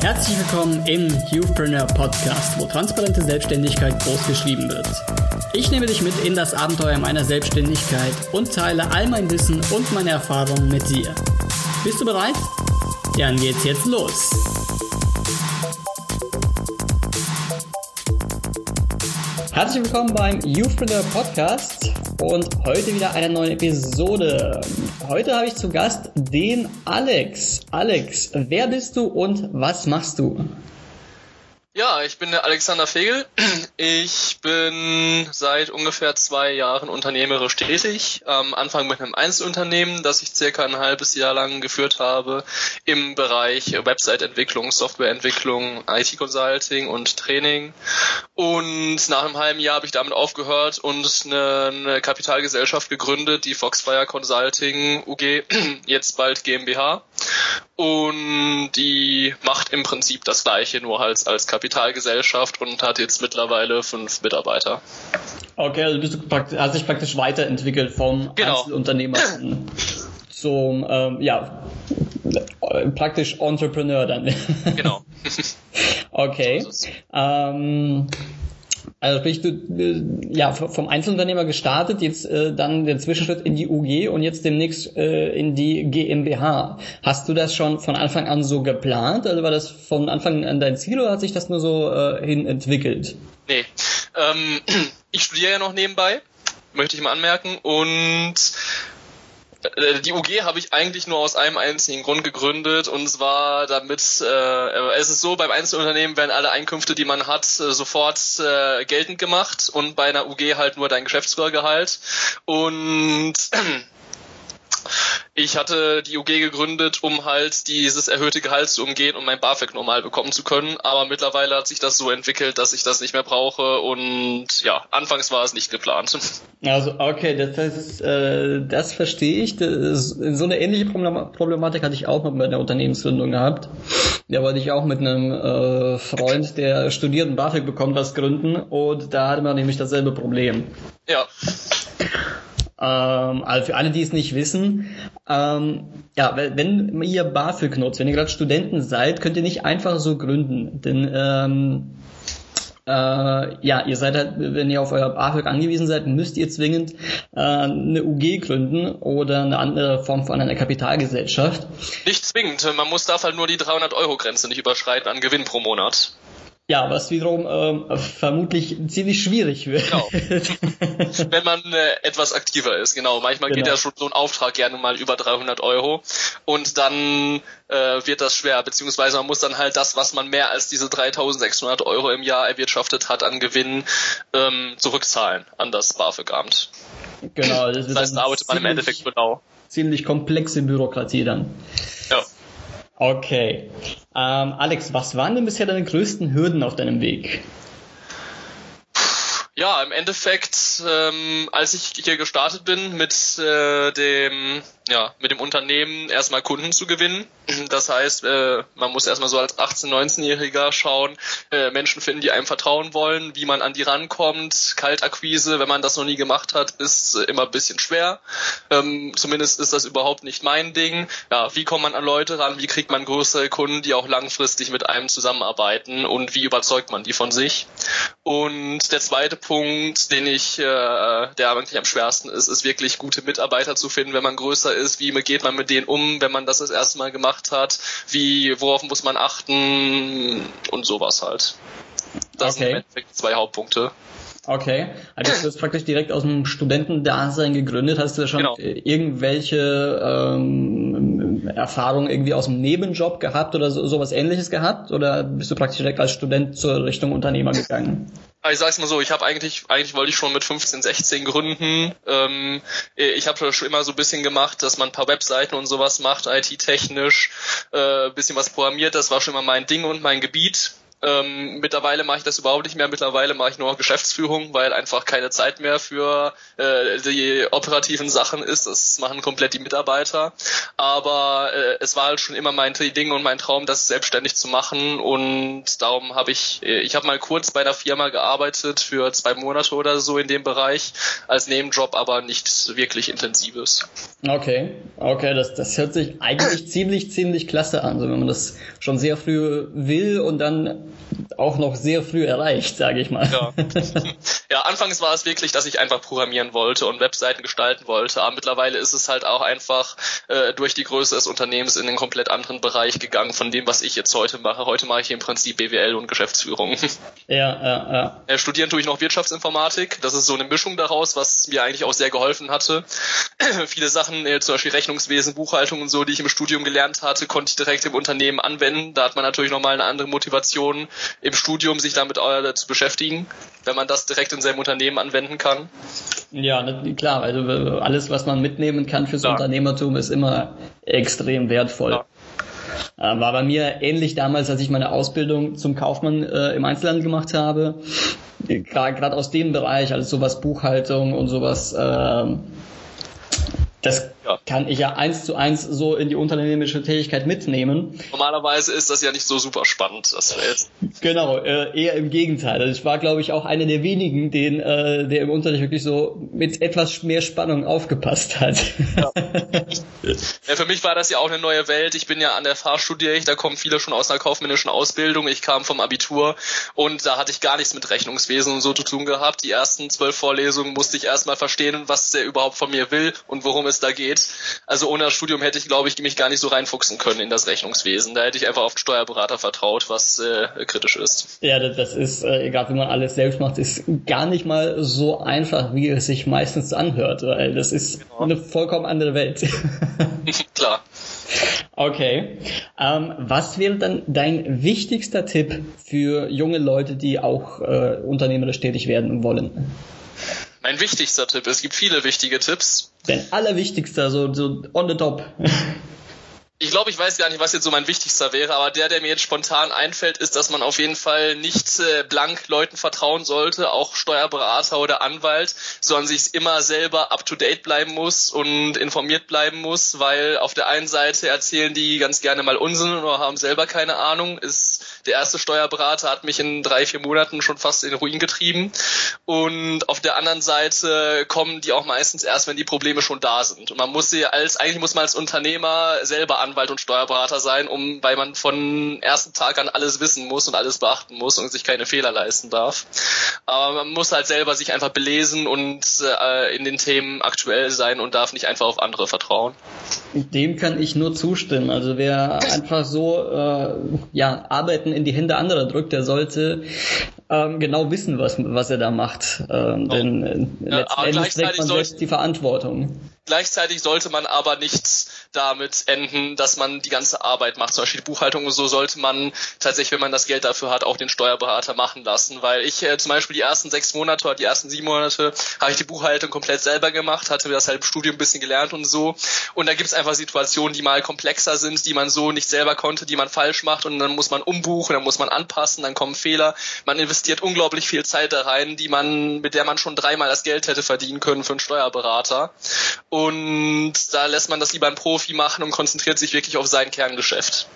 Herzlich willkommen im Youthpreneur Podcast, wo transparente Selbstständigkeit groß geschrieben wird. Ich nehme dich mit in das Abenteuer meiner Selbstständigkeit und teile all mein Wissen und meine Erfahrungen mit dir. Bist du bereit? Dann geht's jetzt los. Herzlich willkommen beim Youthpreneur Podcast und heute wieder eine neue Episode. Heute habe ich zu Gast den Alex. Alex, wer bist du und was machst du? Ja, ich bin der Alexander Fegel. Ich bin seit ungefähr zwei Jahren unternehmerisch tätig. Am Anfang mit einem Einzelunternehmen, das ich circa ein halbes Jahr lang geführt habe im Bereich Website-Entwicklung, Softwareentwicklung, IT-Consulting und Training. Und nach einem halben Jahr habe ich damit aufgehört und eine, Kapitalgesellschaft gegründet, die Foxfire Consulting UG, jetzt bald GmbH. Und die macht im Prinzip das gleiche, nur halt als Kapitalgesellschaft und hat jetzt mittlerweile fünf Mitarbeiter. Okay, also bist du praktisch, hast dich praktisch weiterentwickelt vom genau. Einzelunternehmer zum, ähm, ja, praktisch Entrepreneur dann. Genau. okay. So ähm, also sprich, du äh, ja vom Einzelunternehmer gestartet, jetzt äh, dann der Zwischenschritt in die UG und jetzt demnächst äh, in die GmbH. Hast du das schon von Anfang an so geplant? Also war das von Anfang an dein Ziel oder hat sich das nur so äh, hin entwickelt? Nee. Ähm, ich studiere ja noch nebenbei, möchte ich mal anmerken. Und die UG habe ich eigentlich nur aus einem einzigen Grund gegründet und zwar damit äh, es ist so beim Einzelunternehmen werden alle Einkünfte, die man hat, äh, sofort äh, geltend gemacht und bei einer UG halt nur dein Geschäftsführergehalt. Und ich hatte die UG gegründet, um halt dieses erhöhte Gehalt zu umgehen, um mein BAföG normal bekommen zu können. Aber mittlerweile hat sich das so entwickelt, dass ich das nicht mehr brauche. Und ja, anfangs war es nicht geplant. Also okay, das, heißt, äh, das verstehe ich. Das, so eine ähnliche Problematik hatte ich auch mit meiner Unternehmensgründung gehabt. Da wollte ich auch mit einem äh, Freund, der studiert und BAföG bekommt, was gründen. Und da hatte man nämlich dasselbe Problem. Ja. Ähm, also für alle, die es nicht wissen, ähm, ja, wenn ihr BAföG nutzt, wenn ihr gerade Studenten seid, könnt ihr nicht einfach so gründen. Denn ähm, äh, ja, ihr seid halt, wenn ihr auf euer BAföG angewiesen seid, müsst ihr zwingend äh, eine UG gründen oder eine andere Form von einer Kapitalgesellschaft. Nicht zwingend, man muss darf halt nur die 300 Euro Grenze nicht überschreiten an Gewinn pro Monat. Ja, was wiederum ähm, vermutlich ziemlich schwierig wird. Genau. Wenn man äh, etwas aktiver ist, genau. Manchmal genau. geht ja schon so ein Auftrag gerne mal über 300 Euro und dann äh, wird das schwer, beziehungsweise man muss dann halt das, was man mehr als diese 3600 Euro im Jahr erwirtschaftet hat an Gewinn, ähm, zurückzahlen an das BAföG-Amt. Genau. Das, das heißt, da arbeitet man im Endeffekt genau. Ziemlich komplexe Bürokratie dann. Ja. Okay. Ähm, Alex, was waren denn bisher deine größten Hürden auf deinem Weg? Ja, im Endeffekt, ähm, als ich hier gestartet bin mit äh, dem ja, mit dem Unternehmen erstmal Kunden zu gewinnen. Das heißt, äh, man muss erstmal so als 18-, 19-Jähriger schauen, äh, Menschen finden, die einem vertrauen wollen, wie man an die rankommt. Kaltakquise, wenn man das noch nie gemacht hat, ist äh, immer ein bisschen schwer. Ähm, zumindest ist das überhaupt nicht mein Ding. Ja, wie kommt man an Leute ran? Wie kriegt man größere Kunden, die auch langfristig mit einem zusammenarbeiten? Und wie überzeugt man die von sich? Und der zweite Punkt, den ich, äh, der eigentlich am schwersten ist, ist wirklich gute Mitarbeiter zu finden, wenn man größer ist, wie geht man mit denen um, wenn man das das erste Mal gemacht hat, wie, worauf muss man achten und sowas halt. Das okay. sind im Endeffekt zwei Hauptpunkte. Okay, also du hast praktisch direkt aus dem Studentendasein gegründet. Hast du da schon genau. irgendwelche ähm, Erfahrungen irgendwie aus dem Nebenjob gehabt oder so, sowas ähnliches gehabt? Oder bist du praktisch direkt als Student zur Richtung Unternehmer gegangen? Ich sag's mal so, ich habe eigentlich, eigentlich wollte ich schon mit 15, 16 gründen. Ähm, ich habe schon immer so ein bisschen gemacht, dass man ein paar Webseiten und sowas macht, IT-technisch, äh, bisschen was programmiert, das war schon immer mein Ding und mein Gebiet. Ähm, mittlerweile mache ich das überhaupt nicht mehr. Mittlerweile mache ich nur Geschäftsführung, weil einfach keine Zeit mehr für äh, die operativen Sachen ist. Das machen komplett die Mitarbeiter. Aber äh, es war halt schon immer mein Ding und mein Traum, das selbstständig zu machen. Und darum habe ich, ich habe mal kurz bei einer Firma gearbeitet für zwei Monate oder so in dem Bereich als Nebenjob, aber nichts wirklich Intensives. Okay, okay, das, das hört sich eigentlich ziemlich, ziemlich klasse an, so wenn man das schon sehr früh will und dann auch noch sehr früh erreicht, sage ich mal. Ja. ja, anfangs war es wirklich, dass ich einfach programmieren wollte und Webseiten gestalten wollte, aber mittlerweile ist es halt auch einfach äh, durch die Größe des Unternehmens in einen komplett anderen Bereich gegangen von dem, was ich jetzt heute mache. Heute mache ich im Prinzip BWL und Geschäftsführung. Ja, ja, ja. Äh, studieren tue ich noch Wirtschaftsinformatik. Das ist so eine Mischung daraus, was mir eigentlich auch sehr geholfen hatte. Viele Sachen, äh, zum Beispiel Rechnungswesen, Buchhaltung und so, die ich im Studium gelernt hatte, konnte ich direkt im Unternehmen anwenden. Da hat man natürlich nochmal eine andere Motivation im Studium, sich damit äh, zu beschäftigen, wenn man das direkt in seinem Unternehmen anwenden kann. Ja, ne, klar, also alles, was man mitnehmen kann fürs klar. Unternehmertum, ist immer extrem wertvoll. Ja. Äh, war bei mir ähnlich damals, als ich meine Ausbildung zum Kaufmann äh, im Einzelhandel gemacht habe. Gerade aus dem Bereich, also sowas Buchhaltung und sowas äh, das ja. kann ich ja eins zu eins so in die unternehmerische Tätigkeit mitnehmen. Normalerweise ist das ja nicht so super spannend, das Feld. Genau, äh, eher im Gegenteil. Also ich war, glaube ich, auch einer der wenigen, den, äh, der im Unterricht wirklich so mit etwas mehr Spannung aufgepasst hat. Ja. ja. für mich war das ja auch eine neue Welt. Ich bin ja an der FH studiere da kommen viele schon aus einer kaufmännischen Ausbildung. Ich kam vom Abitur und da hatte ich gar nichts mit Rechnungswesen und so zu tun gehabt. Die ersten zwölf Vorlesungen musste ich erstmal verstehen, was der überhaupt von mir will und worum es da geht. Also ohne das Studium hätte ich, glaube ich, mich gar nicht so reinfuchsen können in das Rechnungswesen. Da hätte ich einfach auf den Steuerberater vertraut, was äh, kritisch ist. Ja, das ist, äh, egal wie man alles selbst macht, ist gar nicht mal so einfach, wie es sich meistens anhört, weil das ist genau. eine vollkommen andere Welt. Klar. Okay. Ähm, was wäre dann dein wichtigster Tipp für junge Leute, die auch äh, unternehmerisch tätig werden wollen? Mein wichtigster Tipp, es gibt viele wichtige Tipps. Dein allerwichtigster, so, so on the top. ich glaube, ich weiß gar nicht, was jetzt so mein wichtigster wäre, aber der, der mir jetzt spontan einfällt, ist, dass man auf jeden Fall nicht äh, blank Leuten vertrauen sollte, auch Steuerberater oder Anwalt, sondern sich immer selber up to date bleiben muss und informiert bleiben muss, weil auf der einen Seite erzählen die ganz gerne mal Unsinn oder haben selber keine Ahnung, ist der erste Steuerberater hat mich in drei, vier Monaten schon fast in den Ruin getrieben. Und auf der anderen Seite kommen die auch meistens erst, wenn die Probleme schon da sind. Und man muss sie als, eigentlich muss man als Unternehmer selber Anwalt und Steuerberater sein, um, weil man von ersten Tag an alles wissen muss und alles beachten muss und sich keine Fehler leisten darf. Aber man muss halt selber sich einfach belesen und äh, in den Themen aktuell sein und darf nicht einfach auf andere vertrauen. Dem kann ich nur zustimmen. Also wer einfach so äh, ja arbeiten in die Hände anderer drückt, der sollte ähm, genau wissen, was, was er da macht. Ähm, oh. Denn äh, ja, letztendlich trägt man selbst die Verantwortung. Gleichzeitig sollte man aber nicht damit enden, dass man die ganze Arbeit macht. Zum Beispiel die Buchhaltung und so sollte man tatsächlich, wenn man das Geld dafür hat, auch den Steuerberater machen lassen. Weil ich äh, zum Beispiel die ersten sechs Monate oder die ersten sieben Monate habe ich die Buchhaltung komplett selber gemacht, hatte das halt im Studium ein bisschen gelernt und so. Und da gibt es einfach Situationen, die mal komplexer sind, die man so nicht selber konnte, die man falsch macht und dann muss man umbuchen, dann muss man anpassen, dann kommen Fehler. Man investiert unglaublich viel Zeit da rein, die man, mit der man schon dreimal das Geld hätte verdienen können für einen Steuerberater. Und da lässt man das lieber ein Profi machen und konzentriert sich wirklich auf sein Kerngeschäft.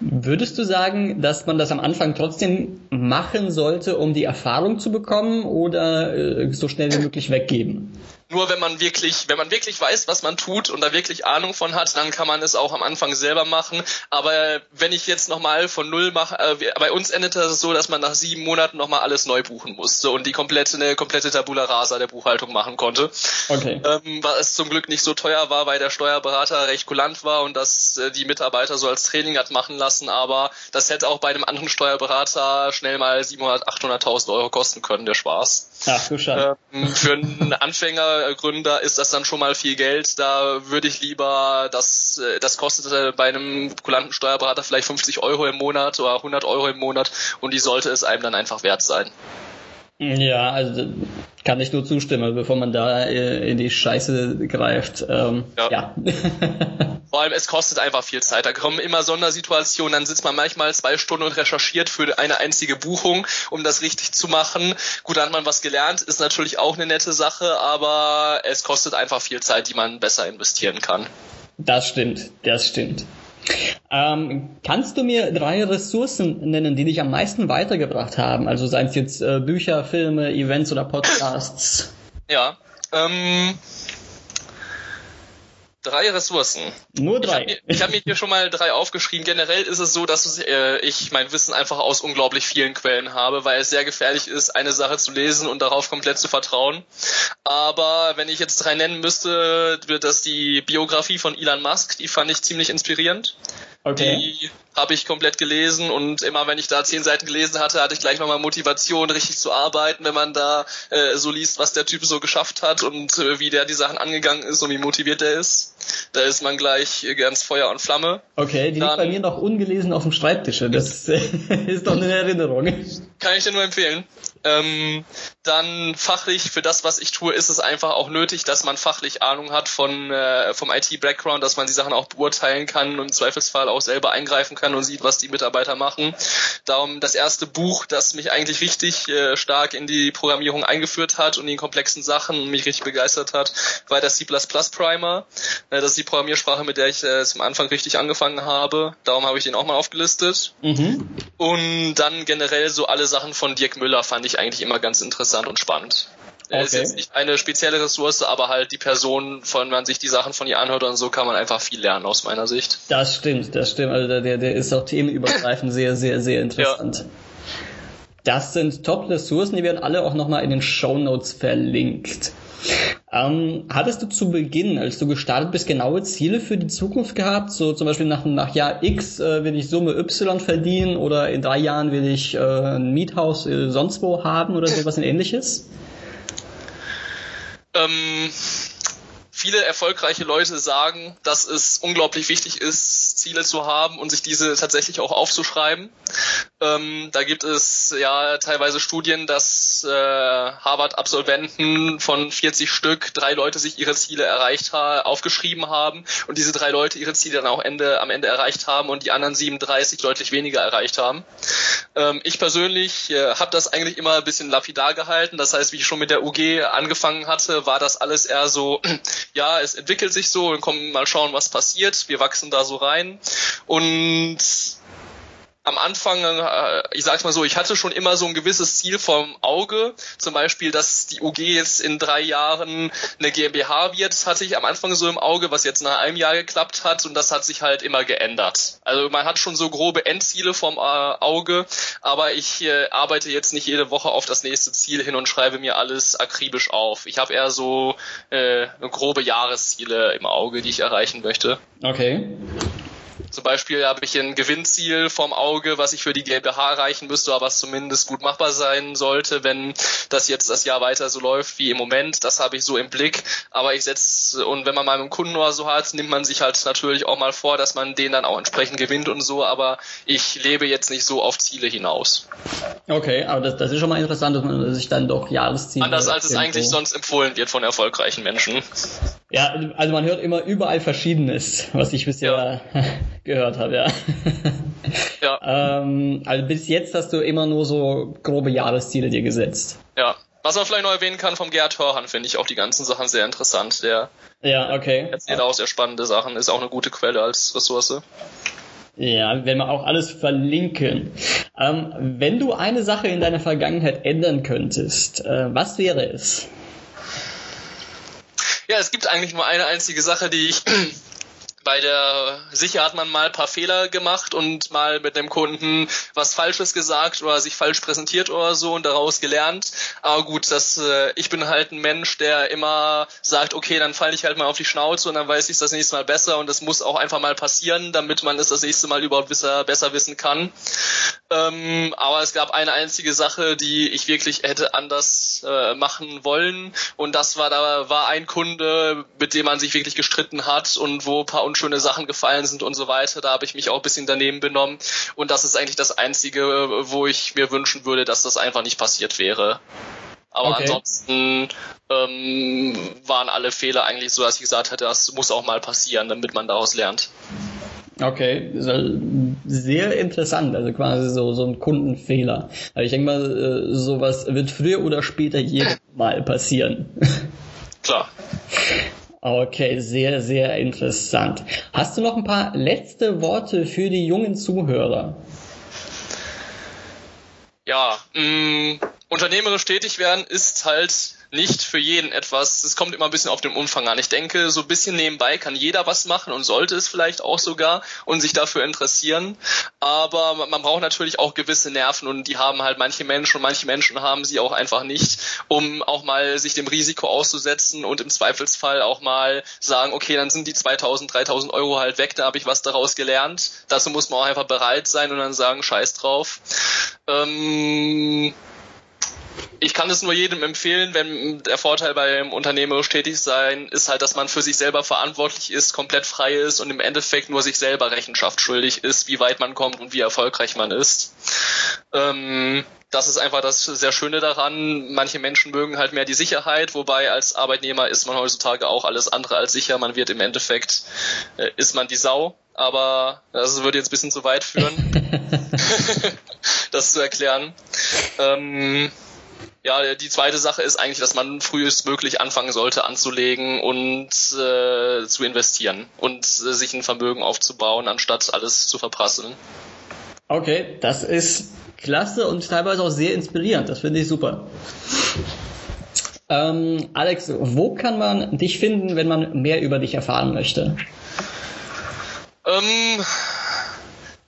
Würdest du sagen, dass man das am Anfang trotzdem machen sollte, um die Erfahrung zu bekommen oder äh, so schnell wie möglich weggeben? Nur wenn man wirklich, wenn man wirklich weiß, was man tut und da wirklich Ahnung von hat, dann kann man es auch am Anfang selber machen. Aber wenn ich jetzt nochmal von null mache, äh, bei uns endete es so, dass man nach sieben Monaten nochmal alles neu buchen musste und die komplette, eine komplette Tabula Rasa der Buchhaltung machen konnte. Okay. Ähm, was zum Glück nicht so teuer war, weil der Steuerberater recht kulant war und das äh, die Mitarbeiter so als Training hat machen lassen. Aber das hätte auch bei einem anderen Steuerberater schnell mal 700.000, 800.000 Euro kosten können, der Spaß. Ach du Scheiße. Ähm, für einen Anfänger Gründer ist das dann schon mal viel Geld. Da würde ich lieber, das, äh, das kostet bei einem kulanten Steuerberater vielleicht 50 Euro im Monat oder 100 Euro im Monat und die sollte es einem dann einfach wert sein. Ja, also kann ich nur zustimmen, bevor man da äh, in die Scheiße greift. Ähm, ja. ja. Vor allem, es kostet einfach viel Zeit. Da kommen immer Sondersituationen, dann sitzt man manchmal zwei Stunden und recherchiert für eine einzige Buchung, um das richtig zu machen. Gut, dann hat man was gelernt, ist natürlich auch eine nette Sache, aber es kostet einfach viel Zeit, die man besser investieren kann. Das stimmt, das stimmt. Ähm, kannst du mir drei Ressourcen nennen, die dich am meisten weitergebracht haben? Also seien es jetzt äh, Bücher, Filme, Events oder Podcasts? Ja. Ähm, Drei Ressourcen. Nur drei. Ich habe mir, hab mir, hier schon mal drei aufgeschrieben. Generell ist es so, dass äh, ich mein Wissen einfach aus unglaublich vielen Quellen habe, weil es sehr gefährlich ist, eine Sache zu lesen und darauf komplett zu vertrauen. Aber wenn ich jetzt drei nennen müsste, wird das die Biografie von Elon Musk, die fand ich ziemlich inspirierend. Okay. Die habe ich komplett gelesen und immer wenn ich da zehn Seiten gelesen hatte, hatte ich gleich nochmal Motivation, richtig zu arbeiten, wenn man da äh, so liest, was der Typ so geschafft hat und äh, wie der die Sachen angegangen ist und wie motiviert er ist. Da ist man gleich ganz Feuer und Flamme. Okay, die Dann, liegt bei mir noch ungelesen auf dem Schreibtisch. Das ist doch eine Erinnerung. Kann ich dir nur empfehlen. Ähm, dann fachlich, für das, was ich tue, ist es einfach auch nötig, dass man fachlich Ahnung hat von, äh, vom IT-Background, dass man die Sachen auch beurteilen kann und im Zweifelsfall auch selber eingreifen kann und sieht, was die Mitarbeiter machen. Darum das erste Buch, das mich eigentlich richtig äh, stark in die Programmierung eingeführt hat und in komplexen Sachen mich richtig begeistert hat, war der C++ Primer. Äh, das ist die Programmiersprache, mit der ich äh, zum Anfang richtig angefangen habe. Darum habe ich den auch mal aufgelistet. Mhm. Und dann generell so alle Sachen von Dirk Müller fand ich eigentlich immer ganz interessant und spannend. Er okay. ist jetzt nicht eine spezielle Ressource, aber halt die Person, von man sich die Sachen von ihr anhört und so, kann man einfach viel lernen aus meiner Sicht. Das stimmt, das stimmt. Also der, der ist auch themenübergreifend sehr, sehr, sehr interessant. Ja. Das sind Top-Ressourcen, die werden alle auch nochmal in den Show Notes verlinkt. Ähm, hattest du zu Beginn, als du gestartet bist, genaue Ziele für die Zukunft gehabt? So zum Beispiel nach, nach Jahr X äh, will ich Summe Y verdienen oder in drei Jahren will ich äh, ein Miethaus äh, sonst wo haben oder sowas ähnliches? Ähm, viele erfolgreiche Leute sagen, dass es unglaublich wichtig ist, Ziele zu haben und sich diese tatsächlich auch aufzuschreiben. Ähm, da gibt es ja teilweise Studien, dass äh, Harvard-Absolventen von 40 Stück drei Leute sich ihre Ziele erreicht ha aufgeschrieben haben und diese drei Leute ihre Ziele dann auch Ende, am Ende erreicht haben und die anderen 37 deutlich weniger erreicht haben. Ähm, ich persönlich äh, habe das eigentlich immer ein bisschen lapidar gehalten. Das heißt, wie ich schon mit der UG angefangen hatte, war das alles eher so, ja, es entwickelt sich so und kommen mal schauen, was passiert. Wir wachsen da so rein und am Anfang, äh, ich sag's mal so, ich hatte schon immer so ein gewisses Ziel vom Auge. Zum Beispiel, dass die UG jetzt in drei Jahren eine GmbH wird, das hatte ich am Anfang so im Auge, was jetzt nach einem Jahr geklappt hat und das hat sich halt immer geändert. Also man hat schon so grobe Endziele vom äh, Auge, aber ich äh, arbeite jetzt nicht jede Woche auf das nächste Ziel hin und schreibe mir alles akribisch auf. Ich habe eher so äh, grobe Jahresziele im Auge, die ich erreichen möchte. Okay. Zum Beispiel habe ich ein Gewinnziel vom Auge, was ich für die GmbH erreichen müsste, aber was zumindest gut machbar sein sollte, wenn das jetzt das Jahr weiter so läuft wie im Moment. Das habe ich so im Blick. Aber ich setze, und wenn man mal einen Kunden oder so hat, nimmt man sich halt natürlich auch mal vor, dass man den dann auch entsprechend gewinnt und so. Aber ich lebe jetzt nicht so auf Ziele hinaus. Okay, aber das, das ist schon mal interessant, dass man sich dann doch Jahresziele. Anders als es eigentlich sonst empfohlen wird von erfolgreichen Menschen. Ja, also man hört immer überall Verschiedenes, was ich bisher ja. gehört habe, ja. ja. ähm, also bis jetzt hast du immer nur so grobe Jahresziele dir gesetzt. Ja. Was man vielleicht noch erwähnen kann vom Gerhard Hörhan, finde ich auch die ganzen Sachen sehr interessant. Der ja, okay. erzählt auch sehr spannende Sachen, ist auch eine gute Quelle als Ressource. Ja, werden wir auch alles verlinken. Ähm, wenn du eine Sache in deiner Vergangenheit ändern könntest, äh, was wäre es? Ja, es gibt eigentlich nur eine einzige Sache, die ich bei der sicher hat man mal ein paar Fehler gemacht und mal mit dem Kunden was Falsches gesagt oder sich falsch präsentiert oder so und daraus gelernt. Aber gut, das äh, ich bin halt ein Mensch, der immer sagt, okay, dann falle ich halt mal auf die Schnauze und dann weiß ich es das nächste Mal besser und das muss auch einfach mal passieren, damit man es das nächste Mal überhaupt besser, besser wissen kann. Ähm, aber es gab eine einzige Sache, die ich wirklich hätte anders äh, machen wollen. Und das war, da war ein Kunde, mit dem man sich wirklich gestritten hat und wo ein paar unschöne Sachen gefallen sind und so weiter. Da habe ich mich auch ein bisschen daneben benommen. Und das ist eigentlich das Einzige, wo ich mir wünschen würde, dass das einfach nicht passiert wäre. Aber okay. ansonsten ähm, waren alle Fehler eigentlich so, dass ich gesagt hatte, das muss auch mal passieren, damit man daraus lernt. Okay, sehr interessant, also quasi so, so ein Kundenfehler. Also ich denke mal, äh, sowas wird früher oder später jedem mal passieren. Klar. Okay, sehr, sehr interessant. Hast du noch ein paar letzte Worte für die jungen Zuhörer? Ja, mh, mm, unternehmerisch tätig werden ist halt nicht für jeden etwas. Es kommt immer ein bisschen auf den Umfang an. Ich denke, so ein bisschen nebenbei kann jeder was machen und sollte es vielleicht auch sogar und sich dafür interessieren. Aber man braucht natürlich auch gewisse Nerven und die haben halt manche Menschen und manche Menschen haben sie auch einfach nicht, um auch mal sich dem Risiko auszusetzen und im Zweifelsfall auch mal sagen, okay, dann sind die 2000, 3000 Euro halt weg, da habe ich was daraus gelernt. Dazu muss man auch einfach bereit sein und dann sagen, scheiß drauf. Ähm ich kann es nur jedem empfehlen, wenn der Vorteil beim unternehmerisch tätig sein ist halt, dass man für sich selber verantwortlich ist, komplett frei ist und im Endeffekt nur sich selber Rechenschaft schuldig ist, wie weit man kommt und wie erfolgreich man ist. Ähm, das ist einfach das sehr Schöne daran. Manche Menschen mögen halt mehr die Sicherheit, wobei als Arbeitnehmer ist man heutzutage auch alles andere als sicher. Man wird im Endeffekt, äh, ist man die Sau. Aber das würde jetzt ein bisschen zu weit führen, das zu erklären. Ähm, ja, die zweite Sache ist eigentlich, dass man frühestmöglich anfangen sollte anzulegen und äh, zu investieren und äh, sich ein Vermögen aufzubauen, anstatt alles zu verprasseln. Okay, das ist klasse und teilweise auch sehr inspirierend. Das finde ich super. Ähm, Alex, wo kann man dich finden, wenn man mehr über dich erfahren möchte? Ähm,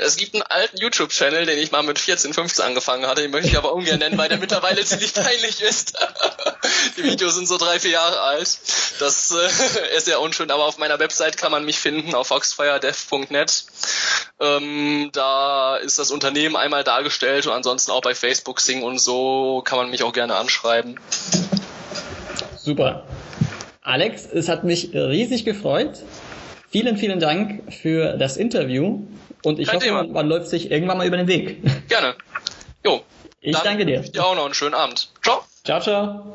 es gibt einen alten YouTube-Channel, den ich mal mit 14, 15 angefangen hatte, den möchte ich aber ungern nennen, weil der mittlerweile ziemlich peinlich ist. Die Videos sind so drei, vier Jahre alt. Das äh, ist sehr unschön, aber auf meiner Website kann man mich finden, auf foxfiredev.net. Ähm, da ist das Unternehmen einmal dargestellt und ansonsten auch bei Facebook, Sing und so kann man mich auch gerne anschreiben. Super. Alex, es hat mich riesig gefreut. Vielen, vielen Dank für das Interview. Und ich Kein hoffe, man, man, läuft sich irgendwann mal über den Weg. Gerne. Jo. Ich danke dir. Dir auch noch einen schönen Abend. Ciao. Ciao, ciao.